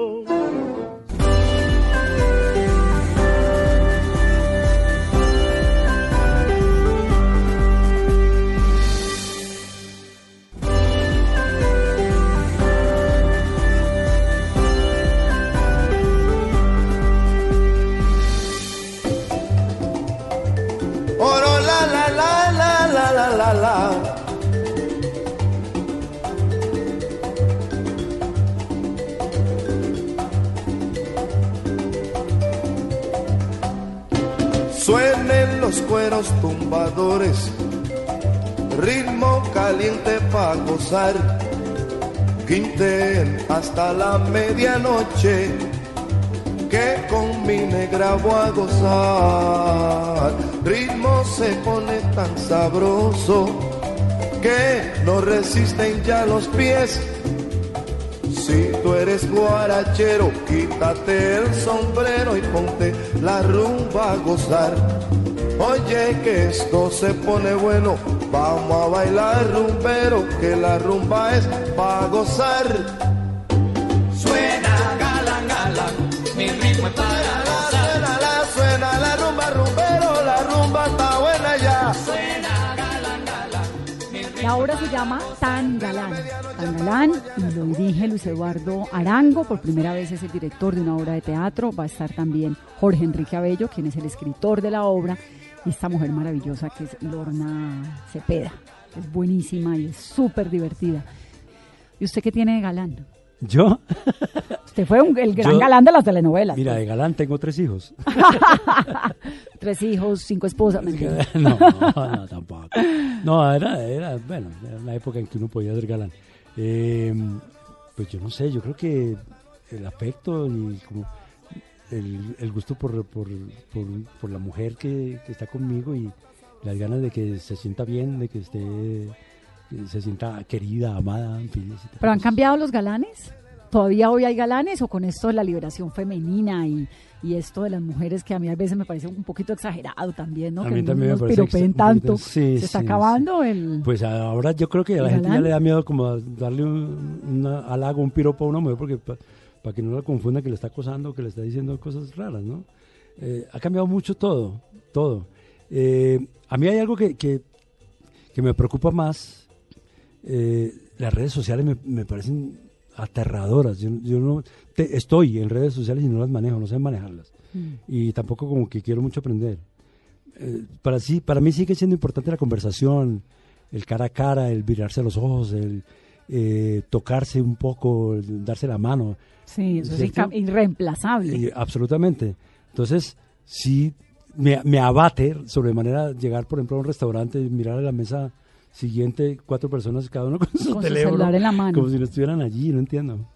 E: sala.
B: Suenen los cueros tumbadores, ritmo caliente para gozar. Quinten hasta la medianoche, que con mi negra voy a gozar. Ritmo se pone tan sabroso que no resisten ya los pies. Si tú eres guarachero, quítate el sombrero y ponte la rumba a gozar. Oye que esto se pone bueno, vamos a bailar rumbero, que la rumba es para gozar.
C: Llama Tan Galán. Tan Galán y lo dirige Luis Eduardo Arango. Por primera vez es el director de una obra de teatro. Va a estar también Jorge Enrique Abello, quien es el escritor de la obra. Y esta mujer maravillosa que es Lorna Cepeda. Es buenísima y es súper divertida. ¿Y usted qué tiene de galán?
D: ¿Yo?
C: Usted fue un- el gran
D: Yo-
C: galán de las telenovelas.
D: Mira, de galán tengo tres hijos. [laughs]
C: Tres hijos, cinco esposas. [laughs] mentira.
D: no, no, tampoco. No, era, era, bueno, era una época en que uno podía ser galán. Eh, pues yo no sé, yo creo que el afecto y como el, el gusto por, por, por, por la mujer que, que está conmigo y las ganas de que se sienta bien, de que esté, se sienta querida, amada, en fin.
C: ¿Pero han cambiado los galanes? ¿Todavía hoy hay galanes o con esto de la liberación femenina y, y esto de las mujeres que a mí a veces me parece un poquito exagerado también, ¿no?
D: A
C: que
D: mí
C: no
D: también me parece
C: tanto.
D: sí,
C: Se está
D: sí,
C: acabando el...
D: Pues ahora yo creo que a la
C: ¿El
D: gente ya le da miedo como darle un una halago, un piropo a una mujer porque para que no la confunda que le está acosando, que le está diciendo cosas raras, ¿no? Eh, ha cambiado mucho todo, todo. Eh, a mí hay algo que, que, que me preocupa más. Eh, las redes sociales me, me parecen aterradoras. Yo, yo no te- estoy en redes sociales y no las manejo, no sé manejarlas.
C: Mm.
D: Y tampoco como que quiero mucho aprender. Eh, para, sí, para mí sigue siendo importante la conversación, el cara a cara, el mirarse a los ojos, el eh, tocarse un poco, el darse la mano.
C: Sí, eso es
D: ¿cierto?
C: inca- irreemplazable.
D: Y, absolutamente. Entonces, sí, me, me abate sobremanera llegar, por ejemplo, a un restaurante y mirar a la mesa siguiente cuatro personas, cada uno [laughs] con su
C: Con su
D: teléfono,
C: celular en la mano.
D: como si no estuvieran allí, no entiendo.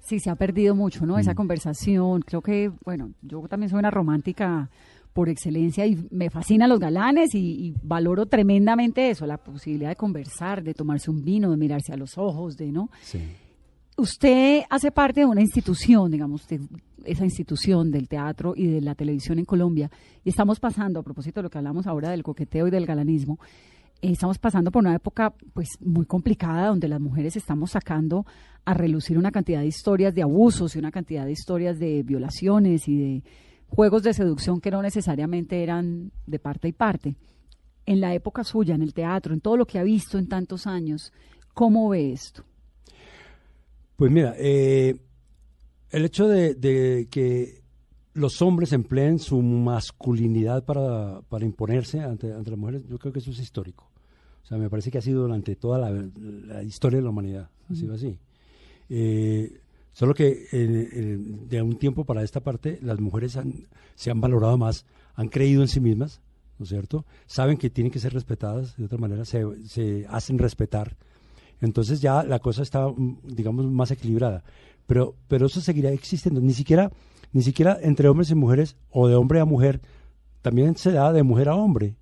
C: Sí, se ha perdido mucho, ¿no? Esa
D: Mm.
C: conversación. Creo que, bueno, yo también soy una romántica por excelencia y me fascinan los galanes y, y valoro tremendamente eso, la posibilidad de conversar, de tomarse un vino, de mirarse a los ojos, de, ¿no?
D: Sí.
C: Usted hace parte de una institución, digamos, usted, esa institución del teatro y de la televisión en Colombia, y estamos pasando, a propósito de lo que hablamos ahora del coqueteo y del galanismo, estamos pasando por una época pues muy complicada donde las mujeres estamos sacando a relucir una cantidad de historias de abusos y una cantidad de historias de violaciones y de juegos de seducción que no necesariamente eran de parte y parte. En la época suya, en el teatro, en todo lo que ha visto en tantos años, ¿cómo ve esto?
D: Pues mira, eh, el hecho de, de que los hombres empleen su masculinidad para, para imponerse ante, ante las mujeres, yo creo que eso es histórico. Sea, me parece que ha sido durante toda la, la historia de la humanidad, ha sido así. Eh, solo que eh, eh, de un tiempo para esta parte, las mujeres han- se han valorado más, han creído en sí mismas, ¿no es cierto? Saben que tienen que ser respetadas, de otra manera se, se hacen respetar. Entonces ya la cosa está, mm, digamos, más equilibrada. Pero, pero eso seguirá existiendo. Ni siquiera, ni siquiera entre hombres y mujeres, o de hombre a mujer, también se da de mujer a hombre.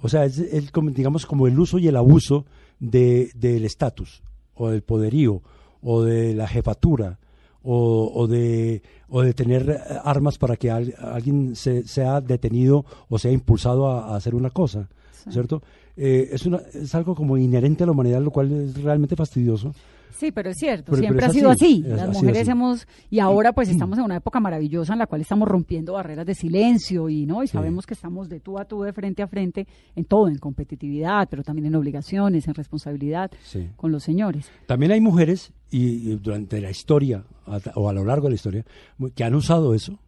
D: O sea, es, el, como, digamos, como el uso y el abuso de, del estatus, o del poderío, o de la jefatura, o, o de, o de tener armas para que al- alguien se, sea detenido o sea impulsado a, a hacer una cosa, ¿cierto? Eh, es, una, es algo como inherente a la humanidad, lo cual es realmente fastidioso.
C: Sí, pero es cierto,
D: Pero-
C: siempre
D: pero
C: ha sido
D: así,
C: Las mujeres
D: así.
C: hemos, y ahora pues estamos en una época maravillosa en la cual estamos rompiendo barreras de silencio y no, y
D: Sí.
C: sabemos que estamos de tú a tú, de frente a frente, en todo, en competitividad, pero también en obligaciones, en responsabilidad
D: Sí.
C: con los señores.
D: También hay mujeres, y, y durante la historia, o a lo largo de la historia, que han usado eso,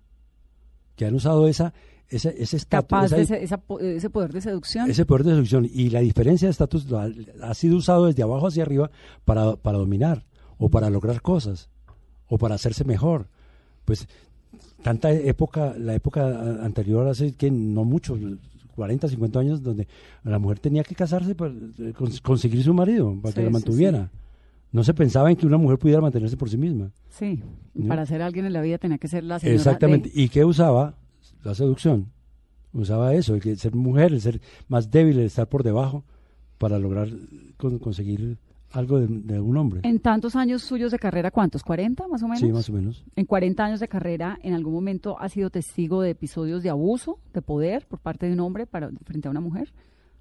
D: que han usado esa, ese, ese estatus,
C: Capaz
D: esa-
C: de ese, esa po- ese poder de seducción.
D: ese poder de seducción. Y la diferencia de estatus ha, ha sido usado desde abajo hacia arriba para, para dominar, o para lograr cosas, o para hacerse mejor. Pues tanta época, la época anterior, hace que no mucho, 40, 50 años, donde la mujer tenía que casarse para eh, cons- conseguir su marido, para que la
C: sí,
D: mantuviera. No se pensaba en que una mujer pudiera mantenerse por sí misma.
C: Sí,
D: ¿No?
C: para ser alguien en la vida tenía que ser la señora
D: Exactamente.
C: de-
D: ¿Y qué usaba? La seducción. Usaba eso, el que ser mujer, el ser más débil, el estar por debajo, para lograr con- conseguir algo de, de un hombre.
C: En tantos años suyos de carrera, ¿cuántos? ¿40 más o menos?
D: Sí, más o menos.
C: En 40 años de carrera, ¿en algún momento ha sido testigo de episodios de abuso, de poder por parte de un hombre para, frente a una mujer?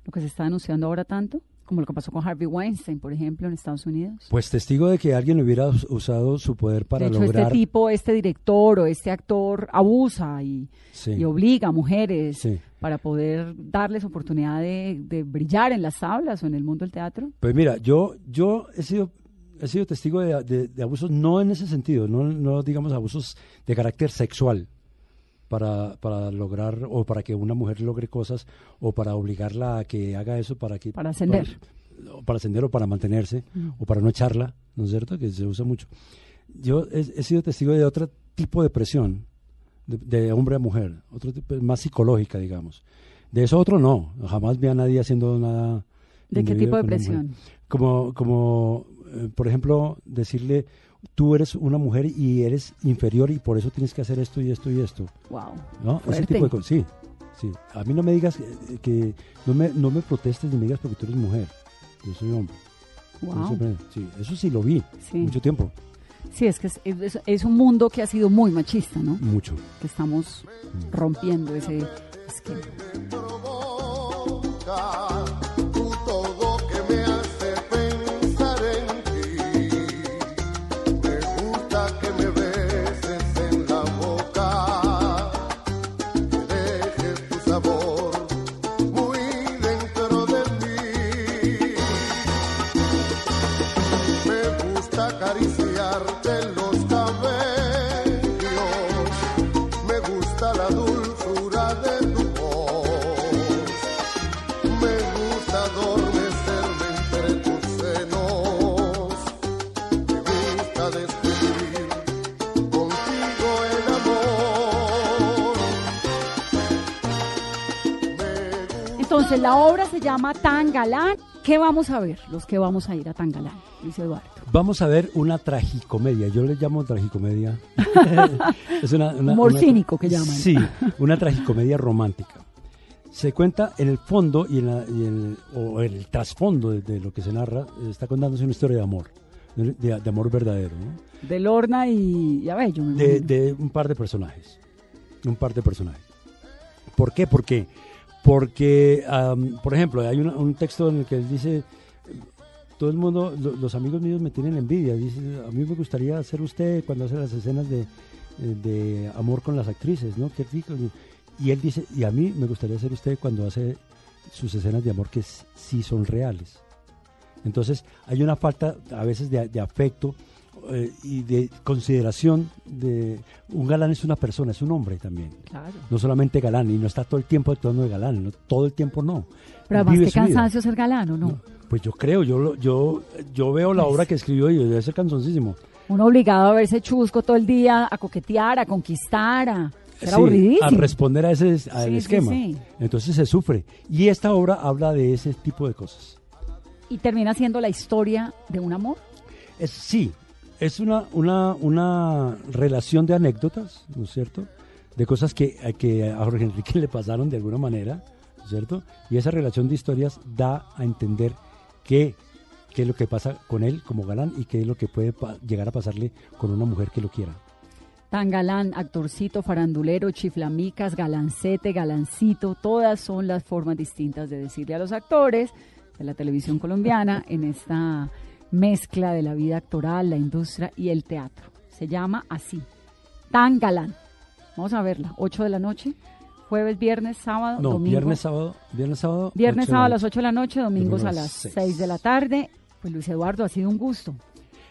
C: Lo que se está denunciando ahora tanto, como lo que pasó con Harvey Weinstein, por ejemplo, en Estados Unidos.
D: Pues testigo de que alguien hubiera us- usado su poder para
C: de hecho,
D: lograr...
C: este tipo, este director o este actor abusa y,
D: Sí,
C: y obliga a mujeres
D: sí.
C: para poder darles oportunidad de, de brillar en las tablas o en el mundo del teatro.
D: Pues mira, yo, yo he sido he sido testigo de, de- de abusos no en ese sentido, no, no digamos abusos de carácter sexual para, para lograr o para que una mujer logre cosas o para obligarla a que haga eso para que
C: Para ascender.
D: para, para ascender o para mantenerse o para no echarla, ¿no es cierto? Que se usa mucho. Yo he, he sido testigo de otro tipo de presión de, de hombre a mujer, otro tipo más psicológica, digamos. De eso otro no, jamás vi a nadie haciendo nada.
C: ¿De qué tipo de presión?
D: como, como eh, por ejemplo, decirle, tú eres una mujer y eres inferior y por eso tienes que hacer esto y esto y esto.
C: Wow.
D: ¿no? Ese tipo de cosas. Sí, sí. A mí no me digas que, que- no, me, no me protestes ni me digas porque tú eres mujer. Yo soy hombre.
C: Wow.
D: siempre- sí, eso sí lo vi
C: Sí.
D: mucho tiempo.
C: Sí, es que es, es- es un mundo que ha sido muy machista, ¿no?
D: Mucho.
C: Que estamos rompiendo ese esquema. Entonces, la obra se llama Tan Galán. ¿Qué vamos a ver? Los que vamos a ir a Tan Galán, dice Eduardo.
D: Vamos a ver una tragicomedia. Yo le llamo tragicomedia. [laughs] es una, una-
C: Humor
D: una-
C: cínico que llaman.
D: Sí, una tragicomedia romántica. Se cuenta en el fondo y en, la- y en el, o en el trasfondo de, de lo que se narra, está contándose una historia de amor, de, amor verdadero, ¿no?
C: De Lorna y, y Abello, me
D: de, de un par de personajes. Un par de personajes. ¿Por qué? Porque, porque am, por ejemplo, hay una- un texto en el que él dice, todo el mundo, lo- los amigos míos me tienen envidia. Dice, a mí me gustaría ser usted cuando hace las escenas de, de amor con las actrices, ¿no? Qué rico. Y él dice, y a mí me gustaría ser usted cuando hace sus escenas de amor que sí son reales. Entonces hay una falta a veces de, de afecto eh, y de consideración de un galán es una persona, es un hombre también.
C: Claro.
D: No solamente galán, y no está todo el tiempo actuando de galán, no, todo el tiempo no.
C: Pero además, qué cansancio ser galán, ¿o no?
D: No, Pues yo creo, yo, yo, yo veo la obra que escribió y debe ser cansoncísimo.
C: Uno obligado a verse chusco todo el día, a coquetear, a conquistar, a...
D: Sí,
C: aburridísimo.
D: a responder a ese
C: Sí,
D: esquema.
C: sí.
D: Entonces se sufre. Y esta obra habla de ese tipo de cosas.
C: Y termina siendo la historia de un amor.
D: Es, sí, es una, una, una relación de anécdotas, ¿no es cierto? De cosas que, a- que a Jorge Enrique [laughs] le pasaron de alguna manera, ¿no es cierto? Y esa relación de historias da a entender qué, qué es lo que pasa con él como galán y qué es lo que puede llegar a pasarle con una mujer que lo quiera.
C: Tan galán, actorcito, farandulero, chiflamicas, galancete, galancito, todas son las formas distintas de decirle a los actores de la televisión colombiana en esta mezcla de la vida actoral, la industria y el teatro. Se llama así, Tan galán. Vamos a verla, 8 de la noche, jueves, viernes, sábado,
D: No,
C: domingo.
D: viernes, sábado, viernes, sábado.
C: Viernes, sábado a las
D: noche.
C: 8 de la noche, domingos
D: Domingo
C: a
D: a
C: las
D: las seis.
C: 6 de la tarde. Pues Luis Eduardo, ha sido un gusto.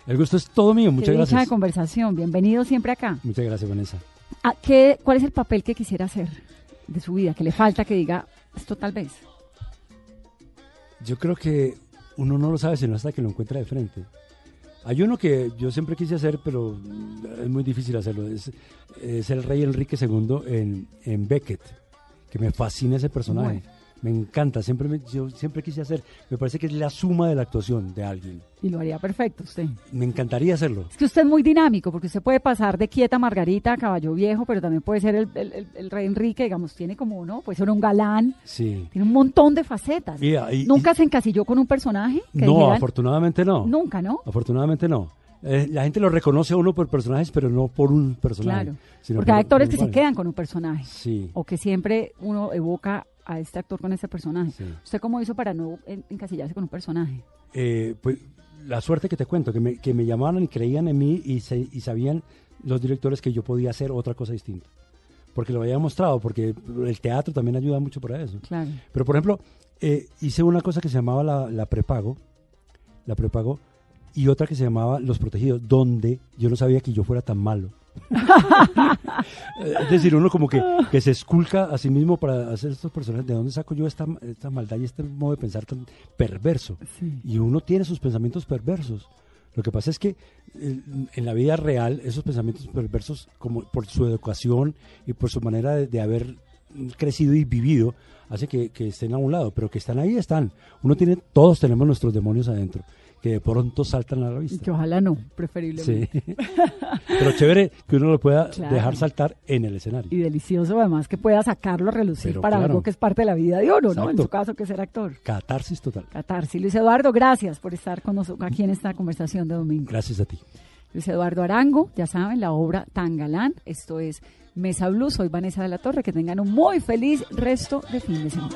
D: El gusto es todo mío, muchas
C: Qué dicha de
D: gracias.
C: conversación. Bienvenido siempre acá.
D: Muchas gracias, Vanessa.
C: Ah, ¿qué- ¿Cuál es el papel que quisiera hacer de su vida? Que le falta que diga esto tal vez.
D: Yo creo que uno no lo sabe sino hasta que lo encuentra de frente. Hay uno que yo siempre quise hacer, pero es muy difícil hacerlo. Es, es el rey Enrique II en, en Beckett, que me fascina ese personaje. Me encanta, siempre me- yo siempre quise hacer, me parece que es la suma de la actuación de alguien.
C: Y lo haría perfecto usted.
D: Me encantaría hacerlo.
C: Es que usted es muy dinámico, porque usted puede pasar de quieta Margarita a caballo viejo, pero también puede ser el, el- el- el rey Enrique, digamos, tiene como uno, puede ser un galán,
D: Sí.
C: tiene un montón de facetas.
D: Y- y-
C: ¿Nunca se encasilló con un personaje? que
D: No,
C: dijeran-
D: afortunadamente no.
C: Nunca, ¿no?
D: Afortunadamente no. Eh, la gente lo reconoce a uno por personajes, pero no por un personaje.
C: Claro.
D: sino
C: Porque hay actores
D: por
C: que se quedan con un personaje.
D: Sí.
C: O que siempre uno evoca a este actor con ese personaje.
D: Sí.
C: ¿Usted cómo hizo para no en- encasillarse con un personaje?
D: Eh, pues la suerte que te cuento, que me, que me llamaban y creían en mí y, se- y sabían los directores que yo podía hacer otra cosa distinta. Porque lo había mostrado, porque el teatro también ayuda mucho para eso.
C: Claro.
D: Pero, por ejemplo, eh, hice una cosa que se llamaba la, la prepago, la prepago, y otra que se llamaba Los Protegidos, donde yo no sabía que yo fuera tan malo. [laughs] Es decir, uno como que, que se esculca a sí mismo para hacer estos personajes. ¿De dónde saco yo esta, esta maldad y este modo de pensar tan perverso?
C: Sí.
D: Y uno tiene sus pensamientos perversos. Lo que pasa es que eh, en la vida real esos pensamientos perversos, como por su educación y por su manera de, de haber crecido y vivido, hace que, que estén a un lado, pero que están ahí, están. Uno tiene, todos tenemos nuestros demonios adentro, que de pronto saltan a la vista.
C: que ojalá no, preferiblemente.
D: Sí. [laughs] pero chévere que uno lo pueda
C: Claro.
D: dejar saltar en el escenario.
C: Y delicioso además que pueda sacarlo a relucir
D: Pero
C: para
D: claro.
C: algo que es parte de la vida de uno, ¿no? En su caso, que es ser actor.
D: Catarsis total.
C: Catarsis. Luis Eduardo, gracias por estar con nosotros aquí en esta conversación de domingo.
D: Gracias a ti.
C: Luis Eduardo Arango, ya saben, la obra Tan Galán. Esto es Mesa Blue. Soy Vanessa de la Torre. Que tengan un muy feliz resto de fin de semana.